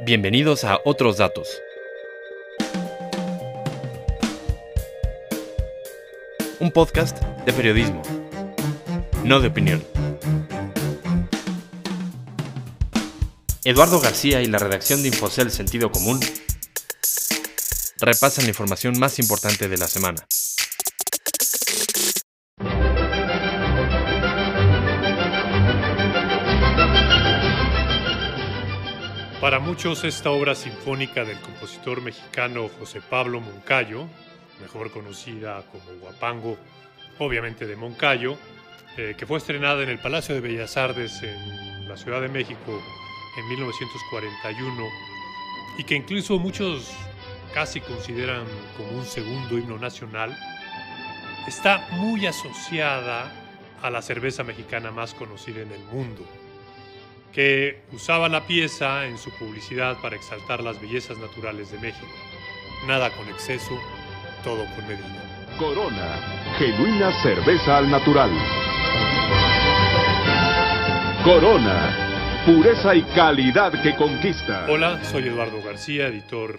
Bienvenidos a Otros Datos. Un podcast de periodismo, no de opinión. Eduardo García y la redacción de Infocel Sentido Común repasan la información más importante de la semana. Para muchos esta obra sinfónica del compositor mexicano José Pablo Moncayo, mejor conocida como Guapango, obviamente de Moncayo, eh, que fue estrenada en el Palacio de Bellas Artes en la Ciudad de México en 1941 y que incluso muchos casi consideran como un segundo himno nacional, está muy asociada a la cerveza mexicana más conocida en el mundo que usaba la pieza en su publicidad para exaltar las bellezas naturales de México. Nada con exceso, todo con medida. Corona, genuina cerveza al natural. Corona, pureza y calidad que conquista. Hola, soy Eduardo García, editor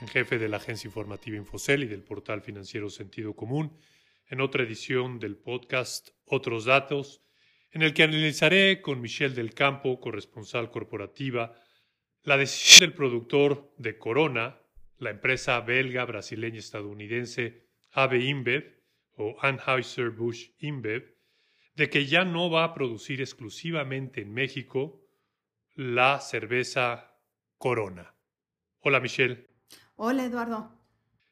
en jefe de la agencia informativa Infocel y del portal financiero Sentido Común, en otra edición del podcast Otros Datos en el que analizaré con Michelle del Campo, corresponsal corporativa, la decisión del productor de Corona, la empresa belga, brasileña, estadounidense AB InBev o Anheuser-Busch InBev, de que ya no va a producir exclusivamente en México la cerveza Corona. Hola Michelle. Hola Eduardo.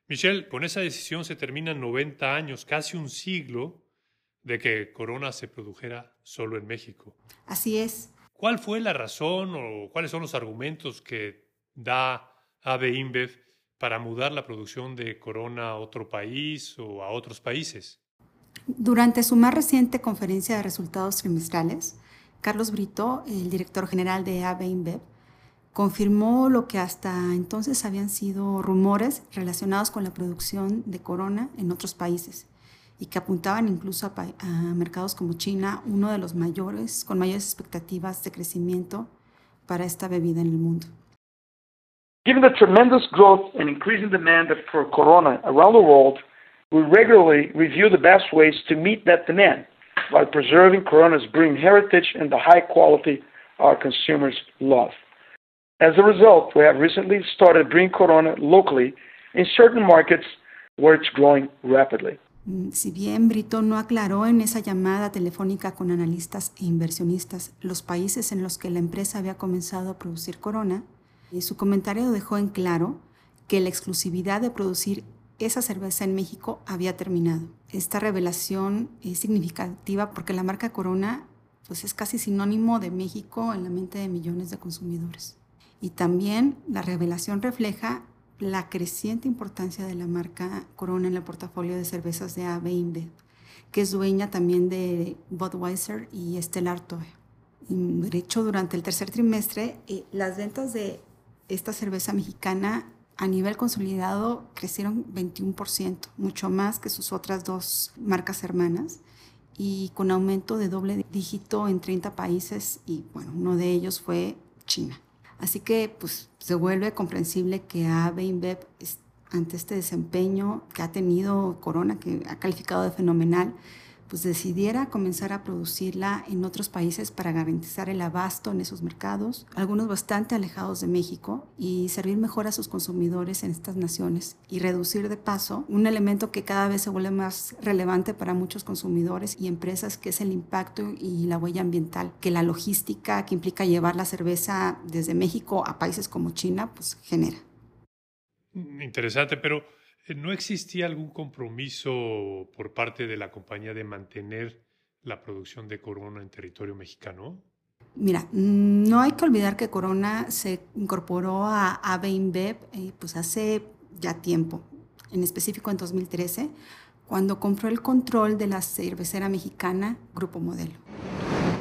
Michelle, con esa decisión se terminan 90 años, casi un siglo, de que Corona se produjera solo en México. Así es. ¿Cuál fue la razón o cuáles son los argumentos que da AB InBev para mudar la producción de Corona a otro país o a otros países? Durante su más reciente conferencia de resultados trimestrales, Carlos Brito, el director general de AB InBev, confirmó lo que hasta entonces habían sido rumores relacionados con la producción de Corona en otros países y que apuntaban incluso a, a, mercados como China, uno de los mayores, con mayores expectativas de crecimiento para esta bebida en el mundo. Given the tremendous growth and increasing demand for Corona around the world, we regularly review the best ways to meet that demand while preserving Corona's brewing heritage and the high quality our consumers love. As a result, we have recently started brewing Corona locally in certain markets where it's growing rapidly. Mm, si bien Brito no aclaró en esa llamada telefónica con analistas e inversionistas los países en los que la empresa había comenzado a producir Corona, eh, su comentario dejó en claro que la exclusividad de producir esa cerveza en México había terminado. Esta revelación es significativa porque la marca Corona pues, es casi sinónimo de México en la mente de millones de consumidores. Y también la revelación refleja la creciente importancia de la marca Corona en el portafolio de cervezas de AB InBev, que es dueña también de Budweiser y Stella Artois. De hecho, durante el tercer trimestre, eh, las ventas de esta cerveza mexicana a nivel consolidado crecieron 21%, mucho más que sus otras dos marcas hermanas y con aumento de doble dígito en 30 países y bueno, uno de ellos fue China. Así que pues se vuelve comprensible que AB InBev ante este desempeño que ha tenido Corona, que ha calificado de fenomenal, pues decidiera comenzar a producirla en otros países para garantizar el abasto en esos mercados, algunos bastante alejados de México, y servir mejor a sus consumidores en estas naciones y reducir de paso un elemento que cada vez se vuelve más relevante para muchos consumidores y empresas, que es el impacto y la huella ambiental, que la logística que implica llevar la cerveza desde México a países como China, pues genera. Interesante, pero ¿No existía algún compromiso por parte de la compañía de mantener la producción de Corona en territorio mexicano? Mira, no hay que olvidar que Corona se incorporó a AB InBev eh, pues hace ya tiempo, en específico en 2013, cuando compró el control de la cervecera mexicana Grupo Modelo.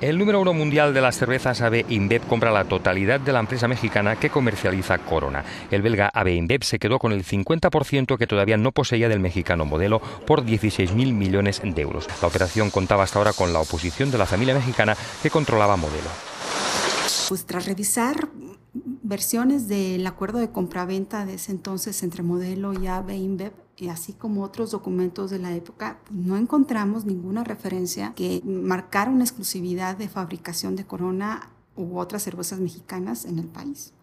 El número uno mundial de las cervezas AB InBev compra la totalidad de la empresa mexicana que comercializa Corona. El belga AB InBev se quedó con el 50% que todavía no poseía del mexicano modelo por 16.000 millones de euros. La operación contaba hasta ahora con la oposición de la familia mexicana que controlaba modelo. Pues tras revisar versiones del acuerdo de compraventa de ese entonces entre Modelo y AB InBev, así como otros documentos de la época, no encontramos ninguna referencia que marcara una exclusividad de fabricación de Corona u otras cervezas mexicanas en el país.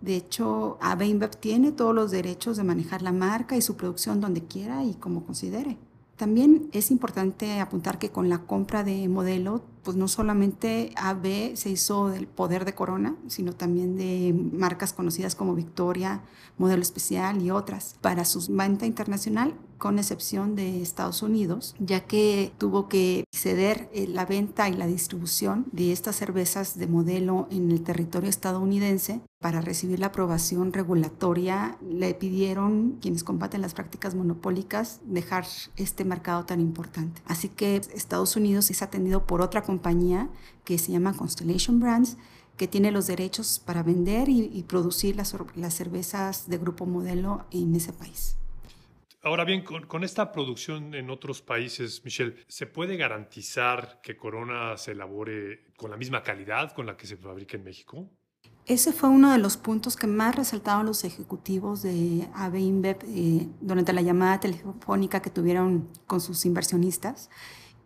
De hecho, AB tiene todos los derechos de manejar la marca y su producción donde quiera y como considere. También es importante apuntar que con la compra de modelo, pues no solamente AB se hizo del poder de Corona, sino también de marcas conocidas como Victoria, Modelo Especial y otras. Para su venta internacional, con excepción de Estados Unidos, ya que tuvo que ceder eh, la venta y la distribución de estas cervezas de modelo en el territorio estadounidense para recibir la aprobación regulatoria, le pidieron quienes combaten las prácticas monopólicas dejar este mercado tan importante. Así que Estados Unidos es atendido por otra compañía que se llama Constellation Brands, que tiene los derechos para vender y, producir las, las cervezas de grupo modelo en ese país. Ahora bien, con, esta producción en otros países, Michelle, ¿se puede garantizar que Corona se elabore con la misma calidad con la que se fabrica en México? Ese fue uno de los puntos que más resaltaban los ejecutivos de AB InBev eh, durante la llamada telefónica que tuvieron con sus inversionistas.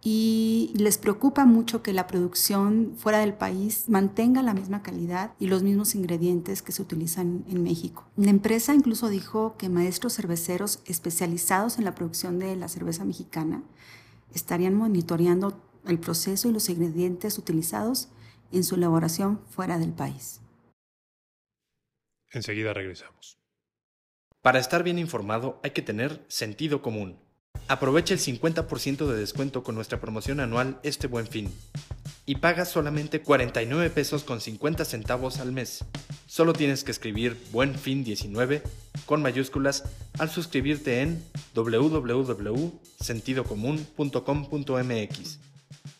Y les preocupa mucho que la producción fuera del país mantenga la misma calidad y los mismos ingredientes que se utilizan en México. La empresa incluso dijo que maestros cerveceros especializados en la producción de la cerveza mexicana estarían monitoreando el proceso y los ingredientes utilizados en su elaboración fuera del país. Enseguida regresamos. Para estar bien informado hay que tener sentido común. Aprovecha el 50% de descuento con nuestra promoción anual este buen fin. Y paga solamente 49 pesos con 50 centavos al mes. Solo tienes que escribir Buen Fin 19 con mayúsculas al suscribirte en www.sentidocomún.com.mx.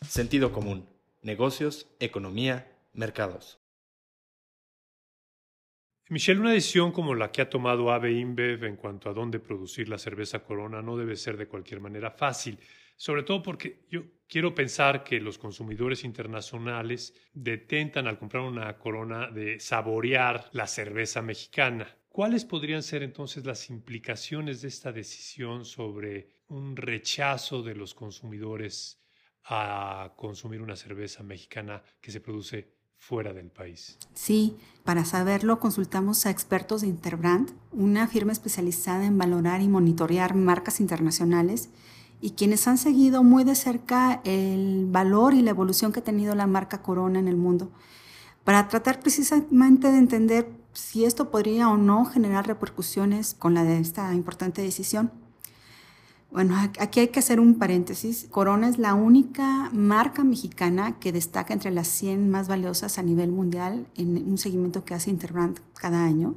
Sentido común. Negocios, economía, mercados. Michelle, una decisión como la que ha tomado AB InBev en cuanto a dónde producir la cerveza Corona no debe ser de cualquier manera fácil, sobre todo porque yo quiero pensar que los consumidores internacionales detentan al comprar una Corona de saborear la cerveza mexicana. ¿Cuáles podrían ser entonces las implicaciones de esta decisión sobre un rechazo de los consumidores a consumir una cerveza mexicana que se produce fuera del país. Sí, para saberlo consultamos a expertos de Interbrand, una firma especializada en valorar y monitorear marcas internacionales y quienes han seguido muy de cerca el valor y la evolución que ha tenido la marca Corona en el mundo, para tratar precisamente de entender si esto podría o no generar repercusiones con la de esta importante decisión. Bueno, aquí hay que hacer un paréntesis. Corona es la única marca mexicana que destaca entre las 100 más valiosas a nivel mundial en un seguimiento que hace Interbrand cada año.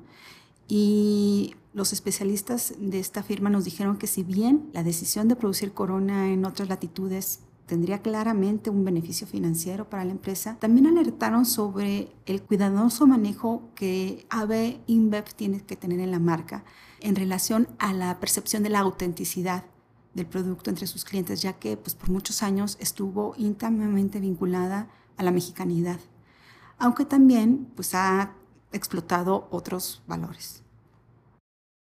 Y los especialistas de esta firma nos dijeron que si bien la decisión de producir Corona en otras latitudes tendría claramente un beneficio financiero para la empresa, también alertaron sobre el cuidadoso manejo que AB InBev tiene que tener en la marca en relación a la percepción de la autenticidad del producto entre sus clientes, ya que pues, por muchos años estuvo íntimamente vinculada a la mexicanidad, aunque también pues, ha explotado otros valores.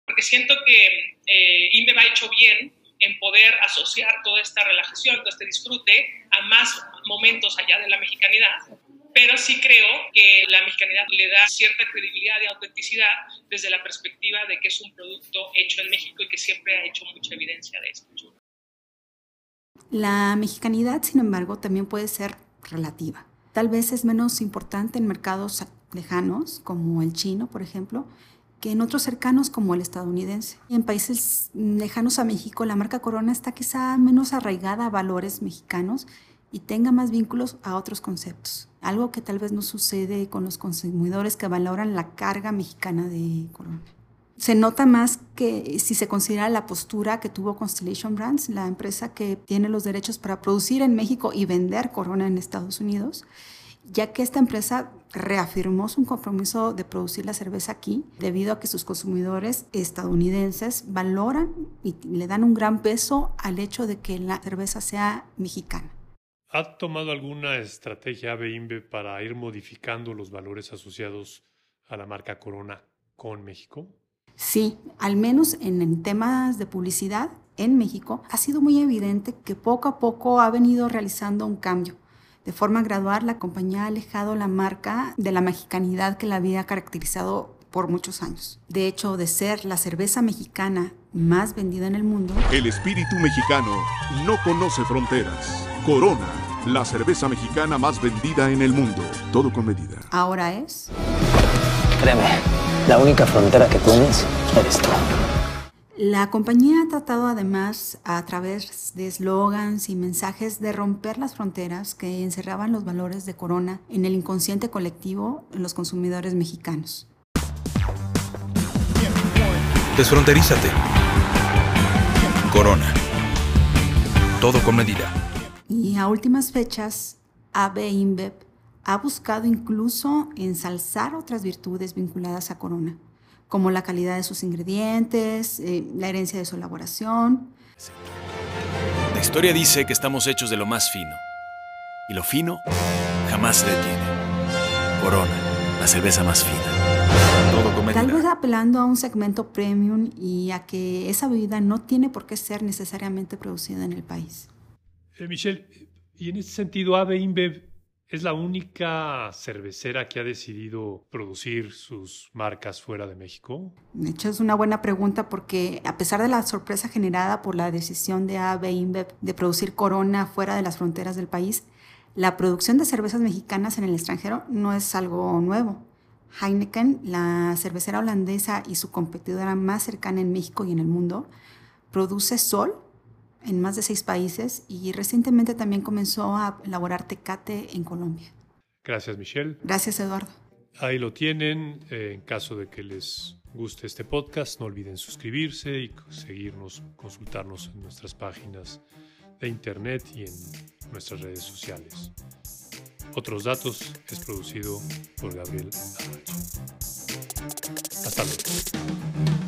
Porque siento que eh, ha hecho bien en poder asociar toda esta relajación, todo este disfrute a más momentos allá de la mexicanidad pero sí creo que la mexicanidad le da cierta credibilidad y autenticidad desde la perspectiva de que es un producto hecho en México y que siempre ha hecho mucha evidencia de esto. La mexicanidad, sin embargo, también puede ser relativa. Tal vez es menos importante en mercados lejanos, como el chino, por ejemplo, que en otros cercanos como el estadounidense. En países lejanos a México, la marca Corona está quizá menos arraigada a valores mexicanos y tenga más vínculos a otros conceptos. Algo que tal vez no sucede con los consumidores que valoran la carga mexicana de Corona. Se nota más que si se considera la postura que tuvo Constellation Brands, la empresa que tiene los derechos para producir en México y vender Corona en Estados Unidos, ya que esta empresa reafirmó su compromiso de producir la cerveza aquí debido a que sus consumidores estadounidenses valoran y le dan un gran peso al hecho de que la cerveza sea mexicana. ¿Ha tomado alguna estrategia AB para ir modificando los valores asociados a la marca Corona con México? Sí, al menos en, temas de publicidad en México ha sido muy evidente que poco a poco ha venido realizando un cambio. De forma gradual, la compañía ha alejado la marca de la mexicanidad que la había caracterizado por muchos años. De hecho, de ser la cerveza mexicana más vendida en el mundo, el espíritu mexicano no conoce fronteras. Corona, la cerveza mexicana más vendida en el mundo. Todo con medida. Ahora es... Créeme, la única frontera que tienes eres tú. La compañía ha tratado además a través de eslogans y mensajes de romper las fronteras que encerraban los valores de Corona en el inconsciente colectivo en los consumidores mexicanos. Desfronterízate. Corona. Todo con medida. Y a últimas fechas, AB InBev ha buscado incluso ensalzar otras virtudes vinculadas a Corona como la calidad de sus ingredientes, eh, la herencia de su elaboración. La historia dice que estamos hechos de lo más fino. Y lo fino jamás se detiene. Corona, la cerveza más fina. Tal vez apelando a un segmento premium y a que esa bebida no tiene por qué ser necesariamente producida en el país. Eh, Michelle, y en ese sentido, AB InBev es la única cervecera que ha decidido producir sus marcas fuera de México. De hecho, es una buena pregunta porque a pesar de la sorpresa generada por la decisión de AB InBev de producir Corona fuera de las fronteras del país, la producción de cervezas mexicanas en el extranjero no es algo nuevo. Heineken, la cervecera holandesa y su competidora más cercana en México y en el mundo, produce Sol, en más de seis países y recientemente también comenzó a elaborar tecate en Colombia. Gracias, Michelle. Gracias, Eduardo. Ahí lo tienen. Eh, en caso de que les guste este podcast, no olviden suscribirse y seguirnos, consultarnos en nuestras páginas de internet y en nuestras redes sociales. Otros datos es producido por Gabriel Hasta luego.